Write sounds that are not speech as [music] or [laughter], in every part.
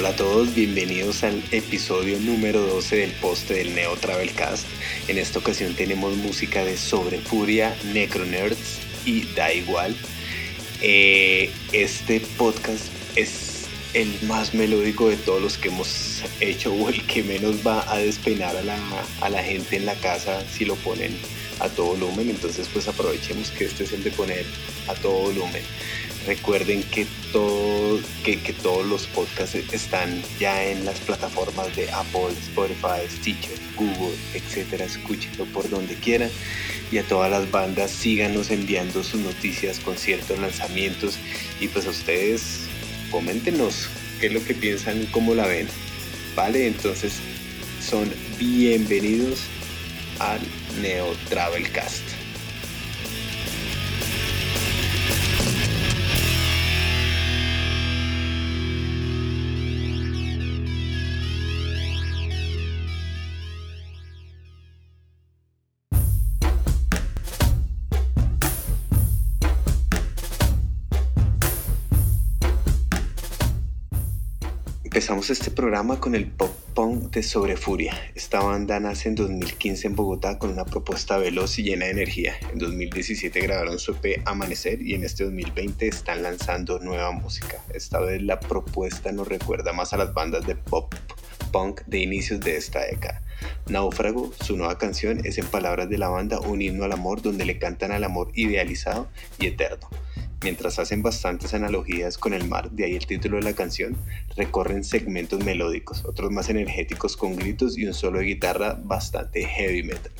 Hola a todos, bienvenidos al episodio número 12 del poste del Neo Travelcast. En esta ocasión tenemos música de Sobre Furia, Necronerds y Da Igual. Eh, este podcast es el más melódico de todos los que hemos hecho o el que menos va a despeinar a la, a la gente en la casa si lo ponen a todo volumen. Entonces pues aprovechemos que este es el de poner a todo volumen. Recuerden que, todo, que, todos los podcasts están ya en las plataformas de Apple, Spotify, Stitcher, Google, etcétera. Escúchenlo por donde quieran. Y a todas las bandas síganos enviando sus noticias, conciertos, lanzamientos. Y pues a ustedes coméntenos qué es lo que piensan, cómo la ven. Vale, entonces son bienvenidos al Neo Travelcast. Empezamos este programa con el pop punk de Sobrefuria. Esta banda nace en 2015 en Bogotá con una propuesta veloz y llena de energía. En 2017 grabaron su EP Amanecer y en este 2020 están lanzando nueva música. Esta vez la propuesta nos recuerda más a las bandas de pop punk de inicios de esta década. Náufrago, su nueva canción, es en palabras de la banda un himno al amor donde le cantan al amor idealizado y eterno Mientras hacen bastantes analogías con el mar, de ahí el título de la canción, recorren segmentos melódicos, otros más energéticos con gritos y un solo de guitarra bastante heavy metal.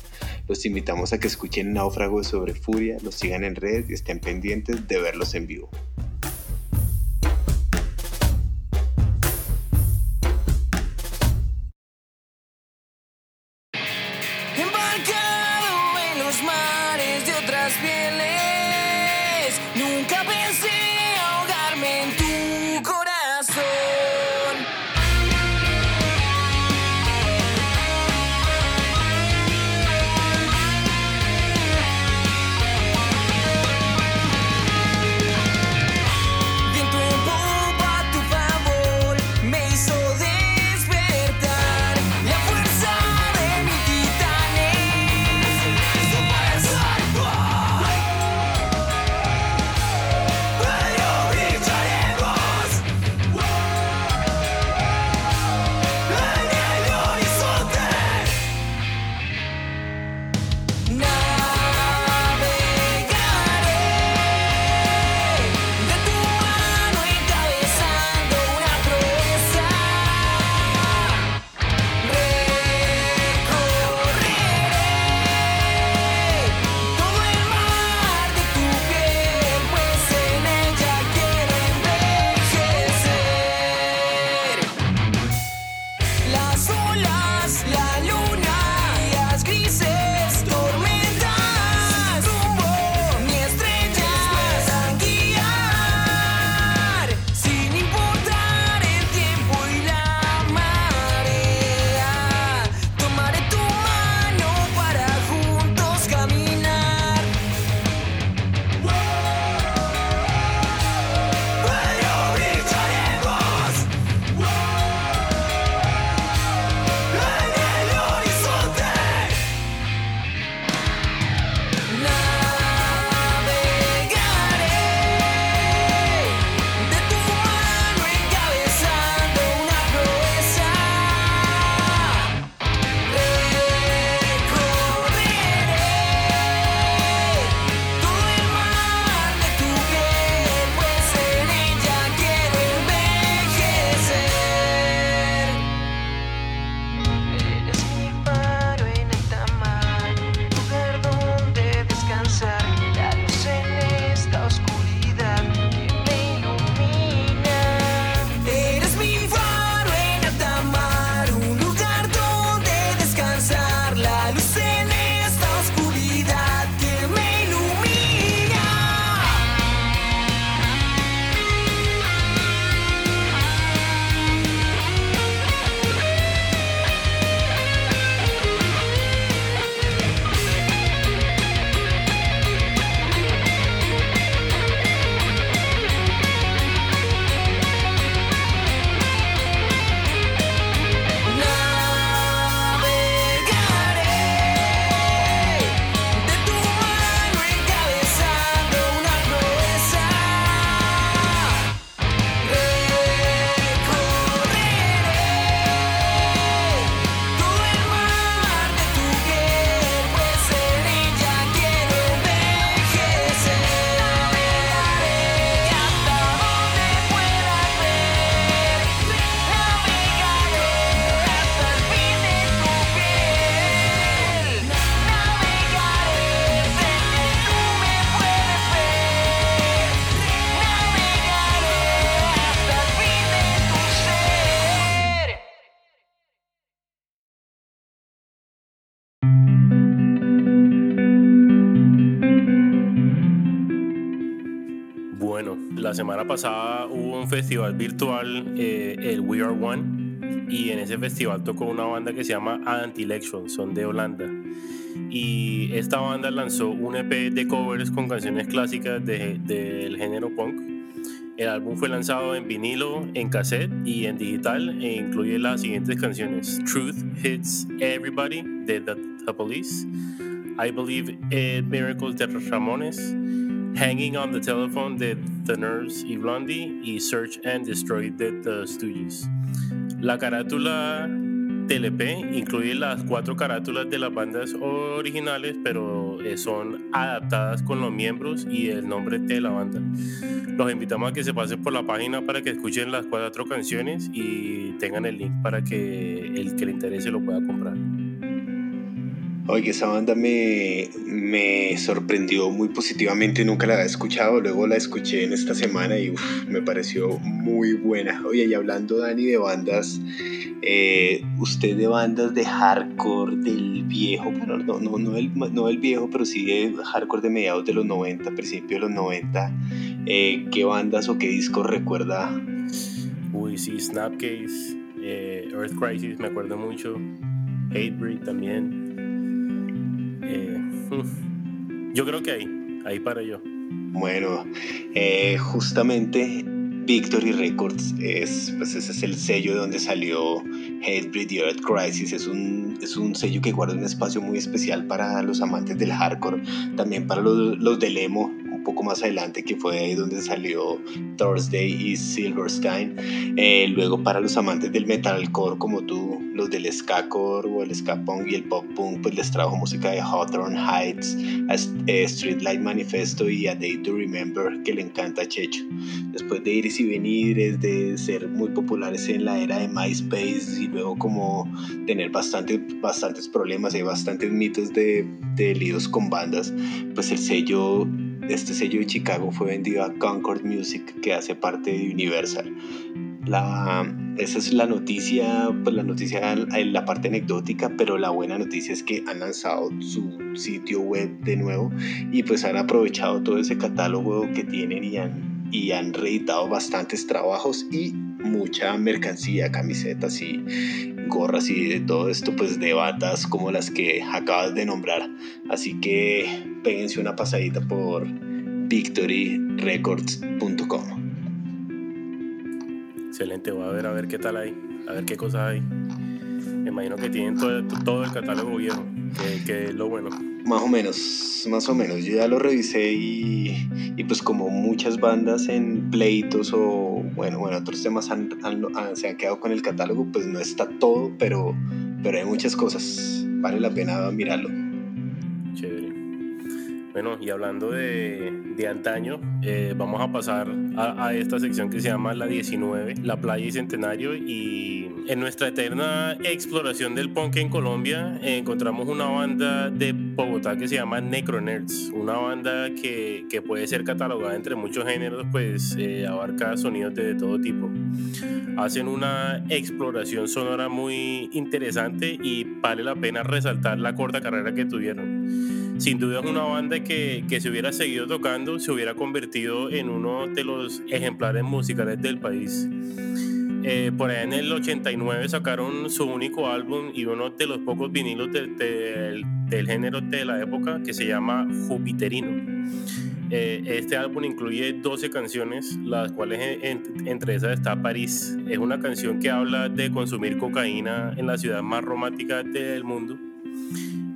Los invitamos a que escuchen Náufrago sobre Furia, los sigan en redes y estén pendientes de verlos en vivo. Semana pasada hubo un festival virtual, eh, el We Are One, y en ese festival tocó una banda que se llama Anti-Election, son de Holanda. Y esta banda lanzó un EP de covers con canciones clásicas del género punk. El álbum fue lanzado en vinilo, en cassette y en digital e incluye las siguientes canciones: Truth Hits Everybody de The, Police, I Believe in Miracles de Ramones, Hanging on the Telephone de The Nerves y Blondie y Search and Destroy de The Stooges. La carátula EP incluye las cuatro carátulas de las bandas originales, pero eh, son adaptadas con los miembros y el nombre de la banda. Los invitamos a que se pasen por la página para que escuchen las cuatro canciones y tengan el link para que el que le interese lo pueda comprar. Oye, esa banda me, me sorprendió muy positivamente, nunca la había escuchado, luego la escuché en esta semana y me pareció muy buena. Oye, y hablando Dani de bandas, eh, usted de bandas de hardcore del viejo, pero no, no, no, el, no del viejo, pero sí de hardcore de mediados de los 90, principios de los 90, eh, ¿qué bandas o qué discos recuerda? Uy, sí, Snapcase, eh, Earth Crisis, me acuerdo mucho, Hatebreed también. Yo creo que ahí, ahí para yo. Bueno, justamente Victory Records es, pues ese es el sello de donde salió Hatebreed y Earth Crisis. Es un, es un sello que guarda un espacio muy especial para los amantes del hardcore, también para los, los del emo, poco más adelante, que fue ahí donde salió Thursday y Silverstein. Eh, luego para los amantes del metalcore como tú, los del ska core o el ska punk y el pop punk, pues les trajo música de Hawthorne Heights, a eh, Streetlight Manifesto y a Day to Remember, que le encanta a Checho. Después de ir y venir, de ser muy populares en la era de MySpace y luego como tener bastante, bastantes problemas, hay bastantes mitos de, de líos con bandas, pues el sello este sello de Chicago fue vendido a Concord Music, que hace parte de Universal. La, esa es la noticia, pues la noticia en la parte anecdótica, pero la buena noticia es que han lanzado su sitio web de nuevo y pues han aprovechado todo ese catálogo que tienen y han, y han reeditado bastantes trabajos y mucha mercancía, camisetas y gorras y de todo esto, pues de batas como las que acabas de nombrar. Así que péguense una pasadita por victoryrecords.com. Excelente, voy a ver a ver qué tal hay, a ver qué cosas hay. Me imagino que tienen todo, todo el catálogo viejo, que, que es lo bueno. Más o menos, más o menos. Yo ya lo revisé y, y, pues como muchas bandas en pleitos o bueno, bueno otros temas han, se han quedado con el catálogo, pues no está todo, pero, pero hay muchas cosas. Vale la pena mirarlo. Bueno, y hablando de, de antaño, eh, vamos a pasar a, a, esta sección que se llama La 19, La Playa y Centenario. Y en nuestra eterna exploración del punk en Colombia, eh, encontramos una banda de Bogotá que se llama Necronerds, una banda que, que puede ser catalogada entre muchos géneros, pues eh, abarca sonidos de todo tipo. Hacen una exploración sonora muy interesante y vale la pena resaltar la corta carrera que tuvieron sin duda es una banda que, que se hubiera seguido tocando, se hubiera convertido en uno de los ejemplares musicales del país. Eh, por ahí en el 89 sacaron su único álbum y uno de los pocos vinilos del, del género de la época que se llama Jupiterino. Eh, este álbum incluye 12 canciones, las cuales entre esas está París. Es una canción que habla de consumir cocaína en la ciudad más romántica del mundo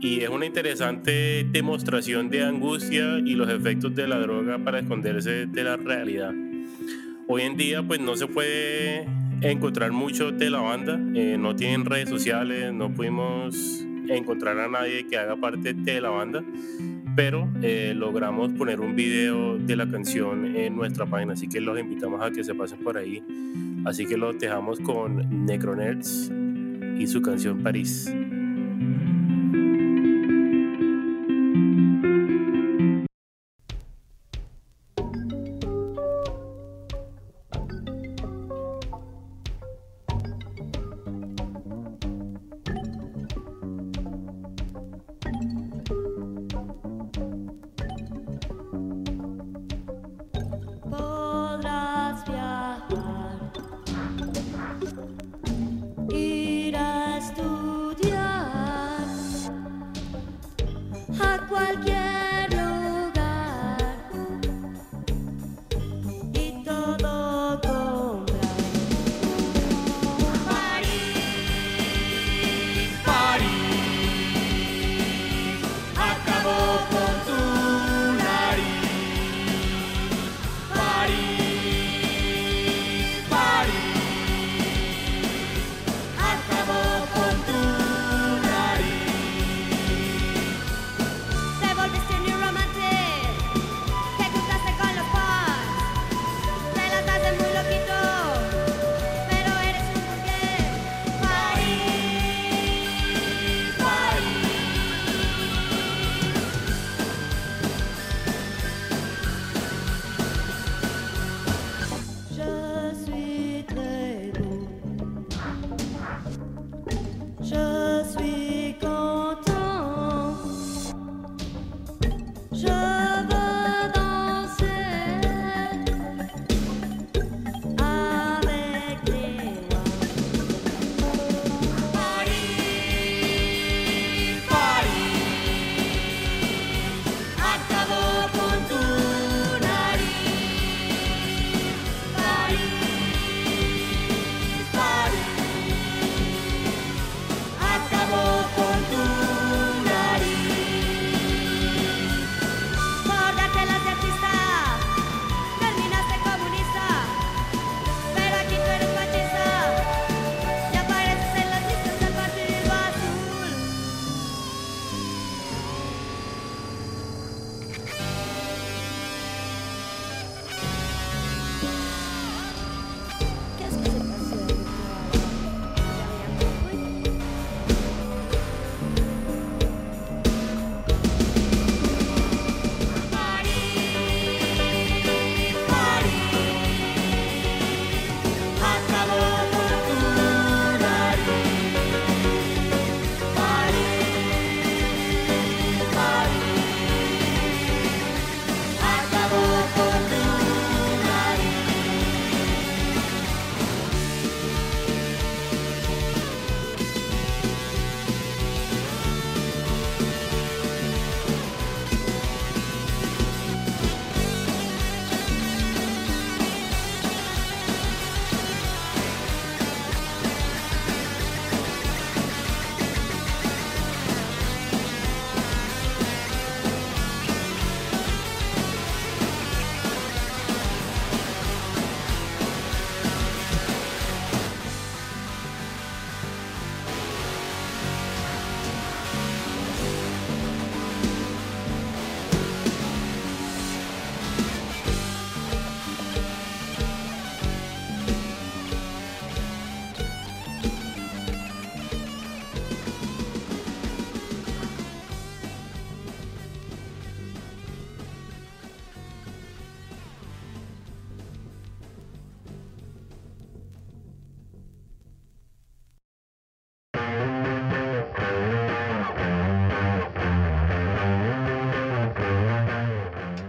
y es una interesante demostración de angustia y los efectos de la droga para esconderse de la realidad. Hoy en día pues no se puede encontrar mucho de la banda, eh, no tienen redes sociales, no pudimos encontrar a nadie que haga parte de la banda, pero eh, logramos poner un video de la canción en nuestra página, así que los invitamos a que se pasen por ahí. Así que los dejamos con Necronerds y su canción París.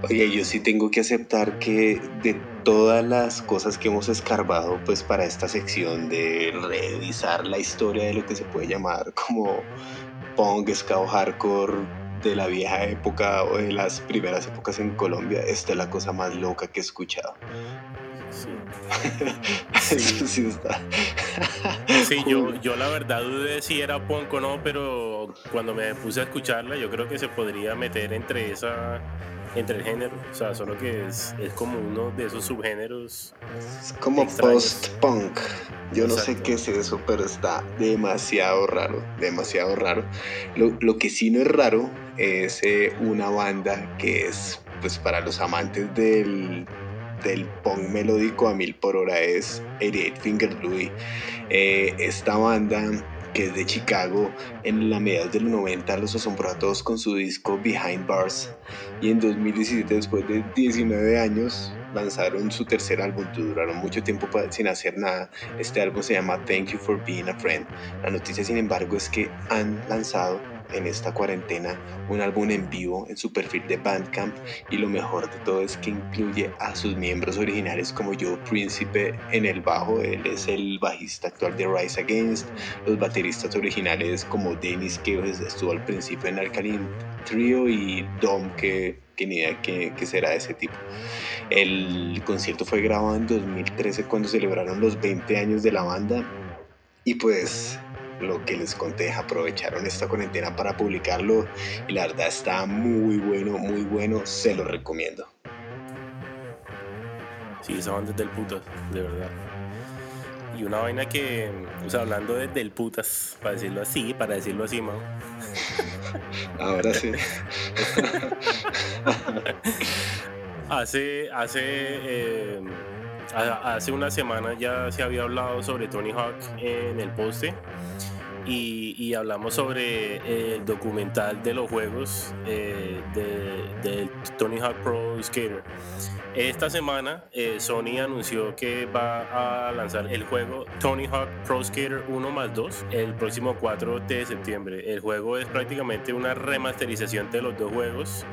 Oye, yo sí tengo que aceptar que de todas las cosas que hemos escarbado, pues para esta sección de revisar la historia de lo que se puede llamar como punk, ska o hardcore de la vieja época o de las primeras épocas en Colombia, esta es la cosa más loca que he escuchado. Sí. [laughs] sí, está. sí yo, yo la verdad dudé si era punk o no, pero cuando me puse a escucharla, yo creo que se podría meter entre esa entre el género, o sea, solo que es, es como uno de esos subgéneros. Es como post-punk. Yo no sé qué es eso, pero está demasiado raro, demasiado raro. Lo, lo que sí no es raro es eh, una banda que es, pues para los amantes del, del punk melódico a mil por hora es 88 Finger Louie. Eh, esta banda que es de Chicago, en la mediados de los 90 los asombró a todos con su disco Behind Bars y en 2017 después de 19 años lanzaron su tercer álbum, duraron mucho tiempo sin hacer nada. Este álbum se llama Thank You for Being a Friend. La noticia sin embargo es que han lanzado en esta cuarentena un álbum en vivo en su perfil de Bandcamp y lo mejor de todo es que incluye a sus miembros originales como Joe Príncipe en el bajo, él es el bajista actual de Rise Against, los bateristas originales como Dennis que estuvo al principio en Alkaline Trio y Dom que, que ni idea que, que será de ese tipo. El concierto fue grabado en 2013 cuando celebraron los 20 años de la banda y pues lo que les conté, aprovecharon esta cuarentena para publicarlo y la verdad está muy bueno, muy bueno, se lo recomiendo. Sí, esa banda es del putas, de verdad. Y una vaina que, o sea, hablando de del putas, para decirlo así, para decirlo así, ¿no? [laughs] Ahora sí. [laughs] hace, hace eh, hace una semana ya se había hablado sobre Tony Hawk en el poste y, hablamos sobre el documental de los juegos eh, de, Tony Hawk Pro Skater. Esta semana eh, Sony anunció que va a lanzar el juego Tony Hawk Pro Skater 1 más 2 el próximo 4 de septiembre. El juego es prácticamente una remasterización de los dos juegos.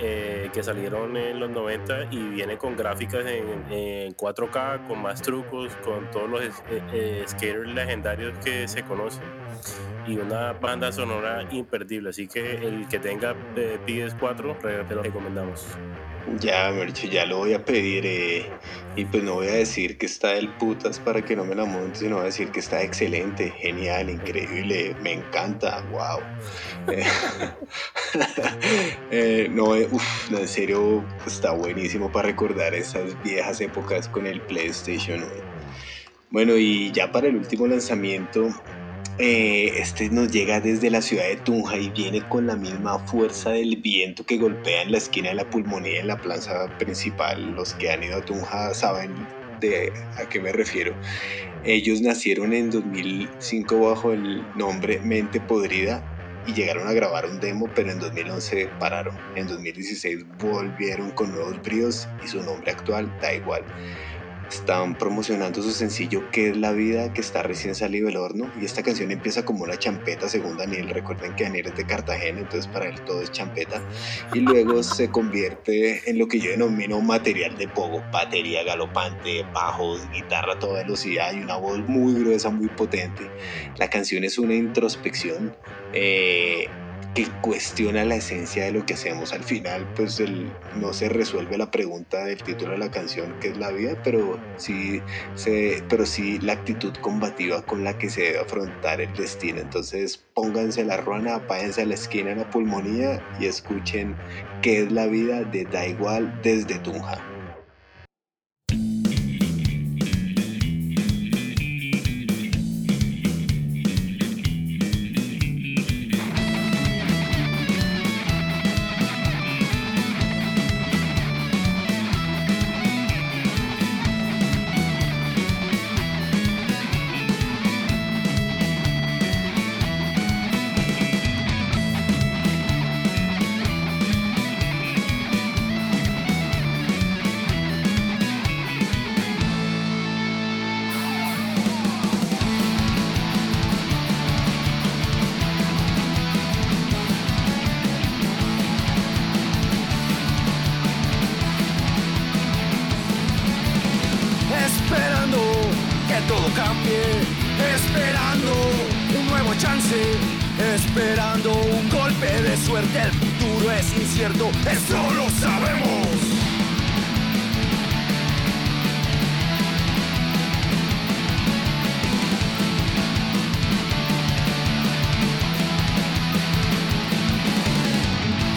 Eh, que salieron en los 90 y viene con gráficas en, 4K, con más trucos, con todos los eh, eh, skaters legendarios que se conocen y una banda sonora imperdible. Así que el que tenga PS4, te lo recomendamos. Ya, Mercho, ya lo voy a pedir. Eh, y pues no voy a decir que está del putas para que no me la monte, sino voy a decir que está excelente, genial, increíble, me encanta, wow. [laughs] Eh, no, eh, no, en serio, está buenísimo para recordar esas viejas épocas con el PlayStation 1. Bueno, y ya para el último lanzamiento, eh, este nos llega desde la ciudad de Tunja y viene con la misma fuerza del viento que golpea en la esquina de la pulmonía en la plaza principal. Los que han ido a Tunja saben de a qué me refiero. Ellos nacieron en 2005 bajo el nombre Mente Podrida y llegaron a grabar un demo, pero en 2011 pararon. En 2016 volvieron con nuevos bríos y su nombre actual da igual están promocionando su sencillo ¿Qué es la vida? que está recién salido del horno y esta canción empieza como una champeta según Daniel, recuerden que Daniel es de Cartagena, entonces para él todo es champeta y luego se convierte en lo que yo denomino material de pogo, batería galopante, bajos, guitarra a toda velocidad y una voz muy gruesa, muy potente. La canción es una introspección eh, que cuestiona la esencia de lo que hacemos. Al final, pues el, no se resuelve la pregunta del título de la canción, que es la vida, pero sí, se, pero sí la actitud combativa con la que se debe afrontar el destino. Entonces, pónganse la ruana, váyanse a la esquina de la pulmonía y escuchen qué es la vida de Da Igual desde Tunja. Chance, esperando un golpe de suerte. El futuro es incierto, eso lo sabemos.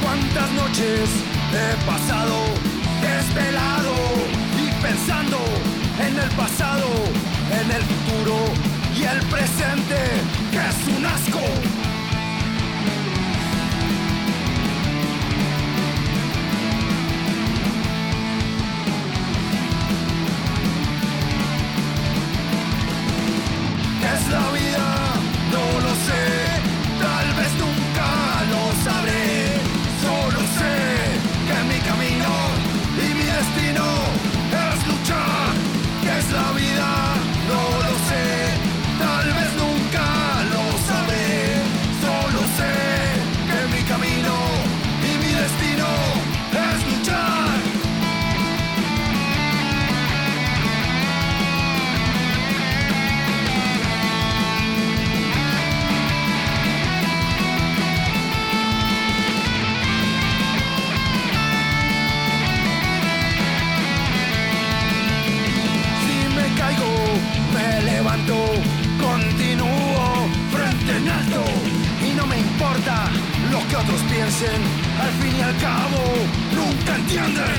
¿Cuántas noches he pasado desvelado y pensando en el pasado, en el futuro y el presente, es un asco? Al fin y al cabo nunca entienden.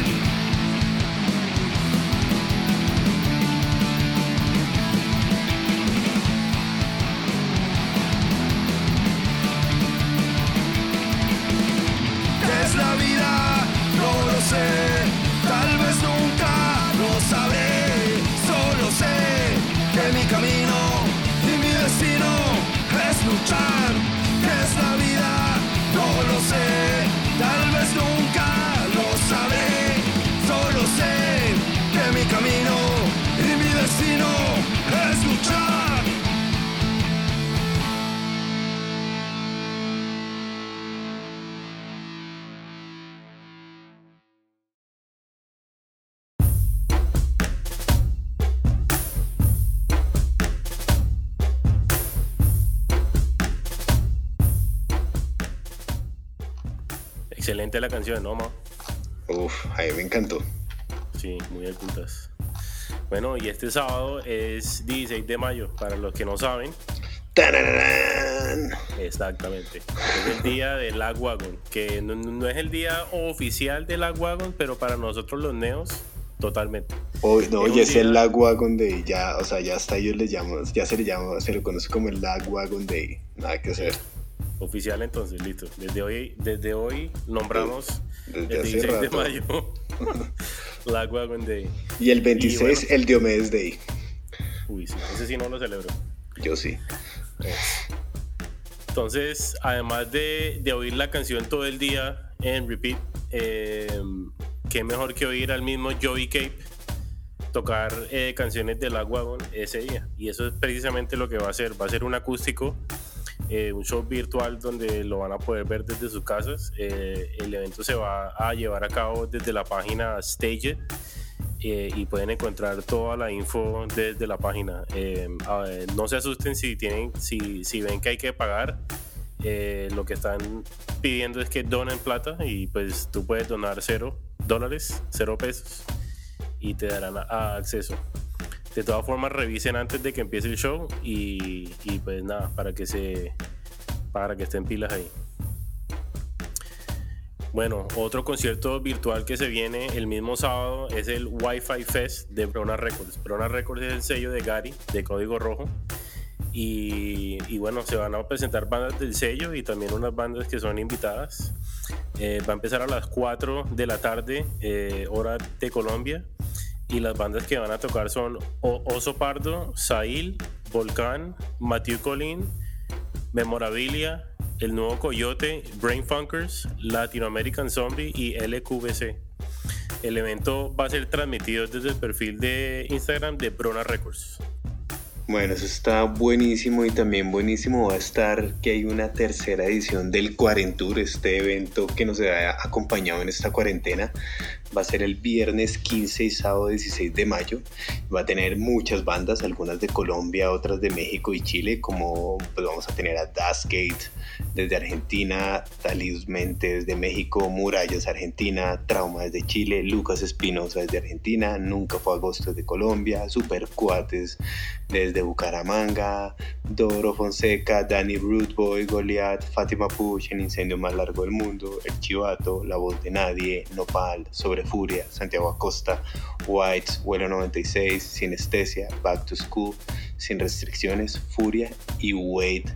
Excelente la canción, ¿no, ma? Uf, a mí me encantó. Sí, muy bien puntas. Bueno, y este sábado es 16 de mayo, para los que no saben. ¡Tararán! Exactamente. Es el día del Lagwagon, que no, no es el día oficial del Lagwagon, pero para nosotros los neos, totalmente. Hoy, no, Es es el Lag Wagon Day, ya, o sea, ya hasta ellos le llaman, ya se le llama, se le conoce como el Lag Wagon Day, nada que hacer. Oficial entonces, listo. Desde hoy, desde hoy nombramos Desde el hace 16 de mayo [laughs] Lagwagon Day. Y el 26, bueno. el Diomedes Day, Uy, sí, ese sí no lo celebro. yo sí. Entonces, además de, de oír la canción todo el día en repeat, eh, qué mejor que oír al mismo Joey Cape tocar eh, canciones de Lagwagon ese día. Y eso es precisamente lo que va a hacer. Va a ser un acústico, eh, un show virtual donde lo van a poder ver desde sus casas. Eh, el evento se va a llevar a cabo desde la página Stage eh, y pueden encontrar toda la info desde la página. No se asusten si tienen, si, si ven que hay que pagar. Lo que están pidiendo es que donen plata y pues tú puedes donar cero dólares, cero pesos y te darán acceso. De todas formas, revisen antes de que empiece el show y, y pues nada, para que se para que estén pilas ahí. Bueno, otro concierto virtual que se viene el mismo sábado es el Wi-Fi Fest de Brona Records. Brona Records es el sello de Gary, de Código Rojo. Y, bueno, se van a presentar bandas del sello y también unas bandas que son invitadas. Eh, va a empezar a las 4 de la tarde, eh, hora de Colombia. Y las bandas que van a tocar son O- Oso Pardo, Sail, Volcán, Matthew Colín, Memorabilia, El Nuevo Coyote, Brain Funkers, Latino American Zombie y LQVC. El evento va a ser transmitido desde el perfil de Instagram de Brona Records. Bueno, eso está buenísimo y también buenísimo va a estar que hay una tercera edición del Cuarentour, este evento que nos ha acompañado en esta cuarentena, va a ser el viernes 15 y sábado 16 de mayo. Va a tener muchas bandas, algunas de Colombia, otras de México y Chile, como pues vamos a tener a Dustgate desde Argentina, Talismente desde México, Murallas Argentina, Trauma desde Chile, Lucas Espinosa desde Argentina, Nunca fue agosto desde Colombia, Super Cuates desde Bucaramanga, Doro Fonseca, Danny Rootboy, Goliath, Fátima Puch, El Incendio Más Largo del Mundo, El Chivato, La Voz de Nadie, Nopal, Sobre Furia, Santiago Acosta, Whites, Vuelo 96, Sinestesia, Back to School, Sin Restricciones, Furia y Wait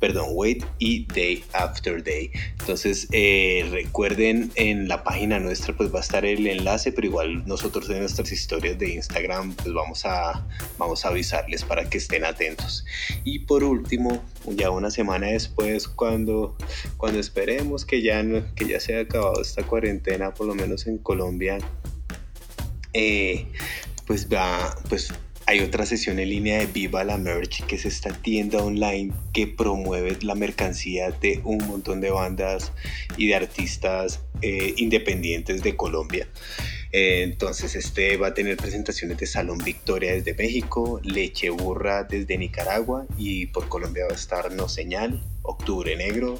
perdón, Wait y Day After Day. Entonces eh, recuerden en la página nuestra pues va a estar el enlace, pero igual nosotros en nuestras historias de Instagram pues vamos a, vamos a avisarles para que estén atentos. Y por último, ya una semana después, cuando, cuando esperemos que ya, que ya se haya acabado esta cuarentena, por lo menos en Colombia, eh, pues va, pues hay otra sesión en línea de Viva la Merch, que es esta tienda online que promueve la mercancía de un montón de bandas y de artistas eh, independientes de Colombia. Eh, entonces este va a tener presentaciones de Salón Victoria desde México, Leche Burra desde Nicaragua y por Colombia va a estar No Señal, Octubre Negro,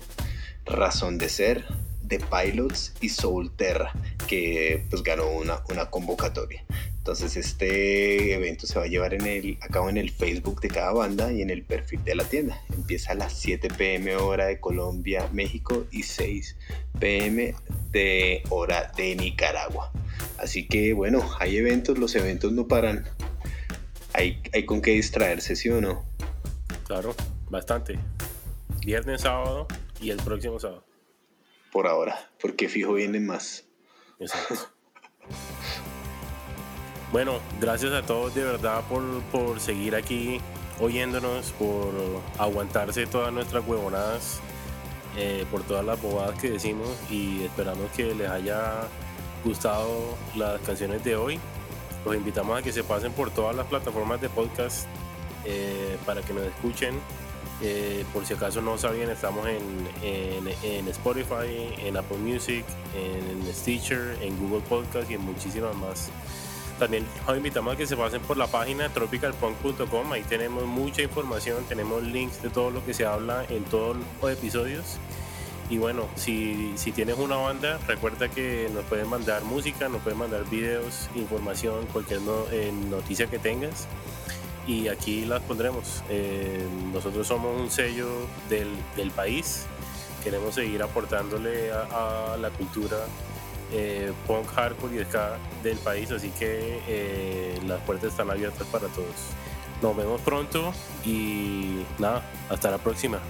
Razón de Ser, The Pilots y Soul Terra, que pues ganó una, una convocatoria. Entonces este evento se va a llevar en el, a cabo en el Facebook de cada banda y en el perfil de la tienda. Empieza a las 7 pm hora de Colombia, México y 6 pm de hora de Nicaragua. Así que bueno, hay eventos, los eventos no paran. Hay, hay con qué distraerse, ¿sí o no? Claro, bastante. Viernes, sábado y el próximo sábado. Por ahora, porque fijo vienen más. Exacto. [laughs] Bueno, gracias a todos de verdad por, seguir aquí oyéndonos, por aguantarse todas nuestras huevonadas, eh, por todas las bobadas que decimos y esperamos que les haya gustado las canciones de hoy. Los invitamos a que se pasen por todas las plataformas de podcast eh, para que nos escuchen. Eh, por si acaso no sabían, estamos en, en, Spotify, en Apple Music, en Stitcher, en Google Podcast y en muchísimas más. También los invitamos a que se pasen por la página tropicalpunk.com. Ahí tenemos mucha información, tenemos links de todo lo que se habla en todos los episodios. Y bueno, si, si tienes una banda, recuerda que nos pueden mandar música, nos pueden mandar videos, información, cualquier eh, noticia que tengas. Y aquí las pondremos. Eh, nosotros somos un sello del, del país. Queremos seguir aportándole a, a la cultura eh, punk, hardcore y del país, así que eh, las puertas están abiertas para todos. Nos vemos pronto y nada, hasta la próxima.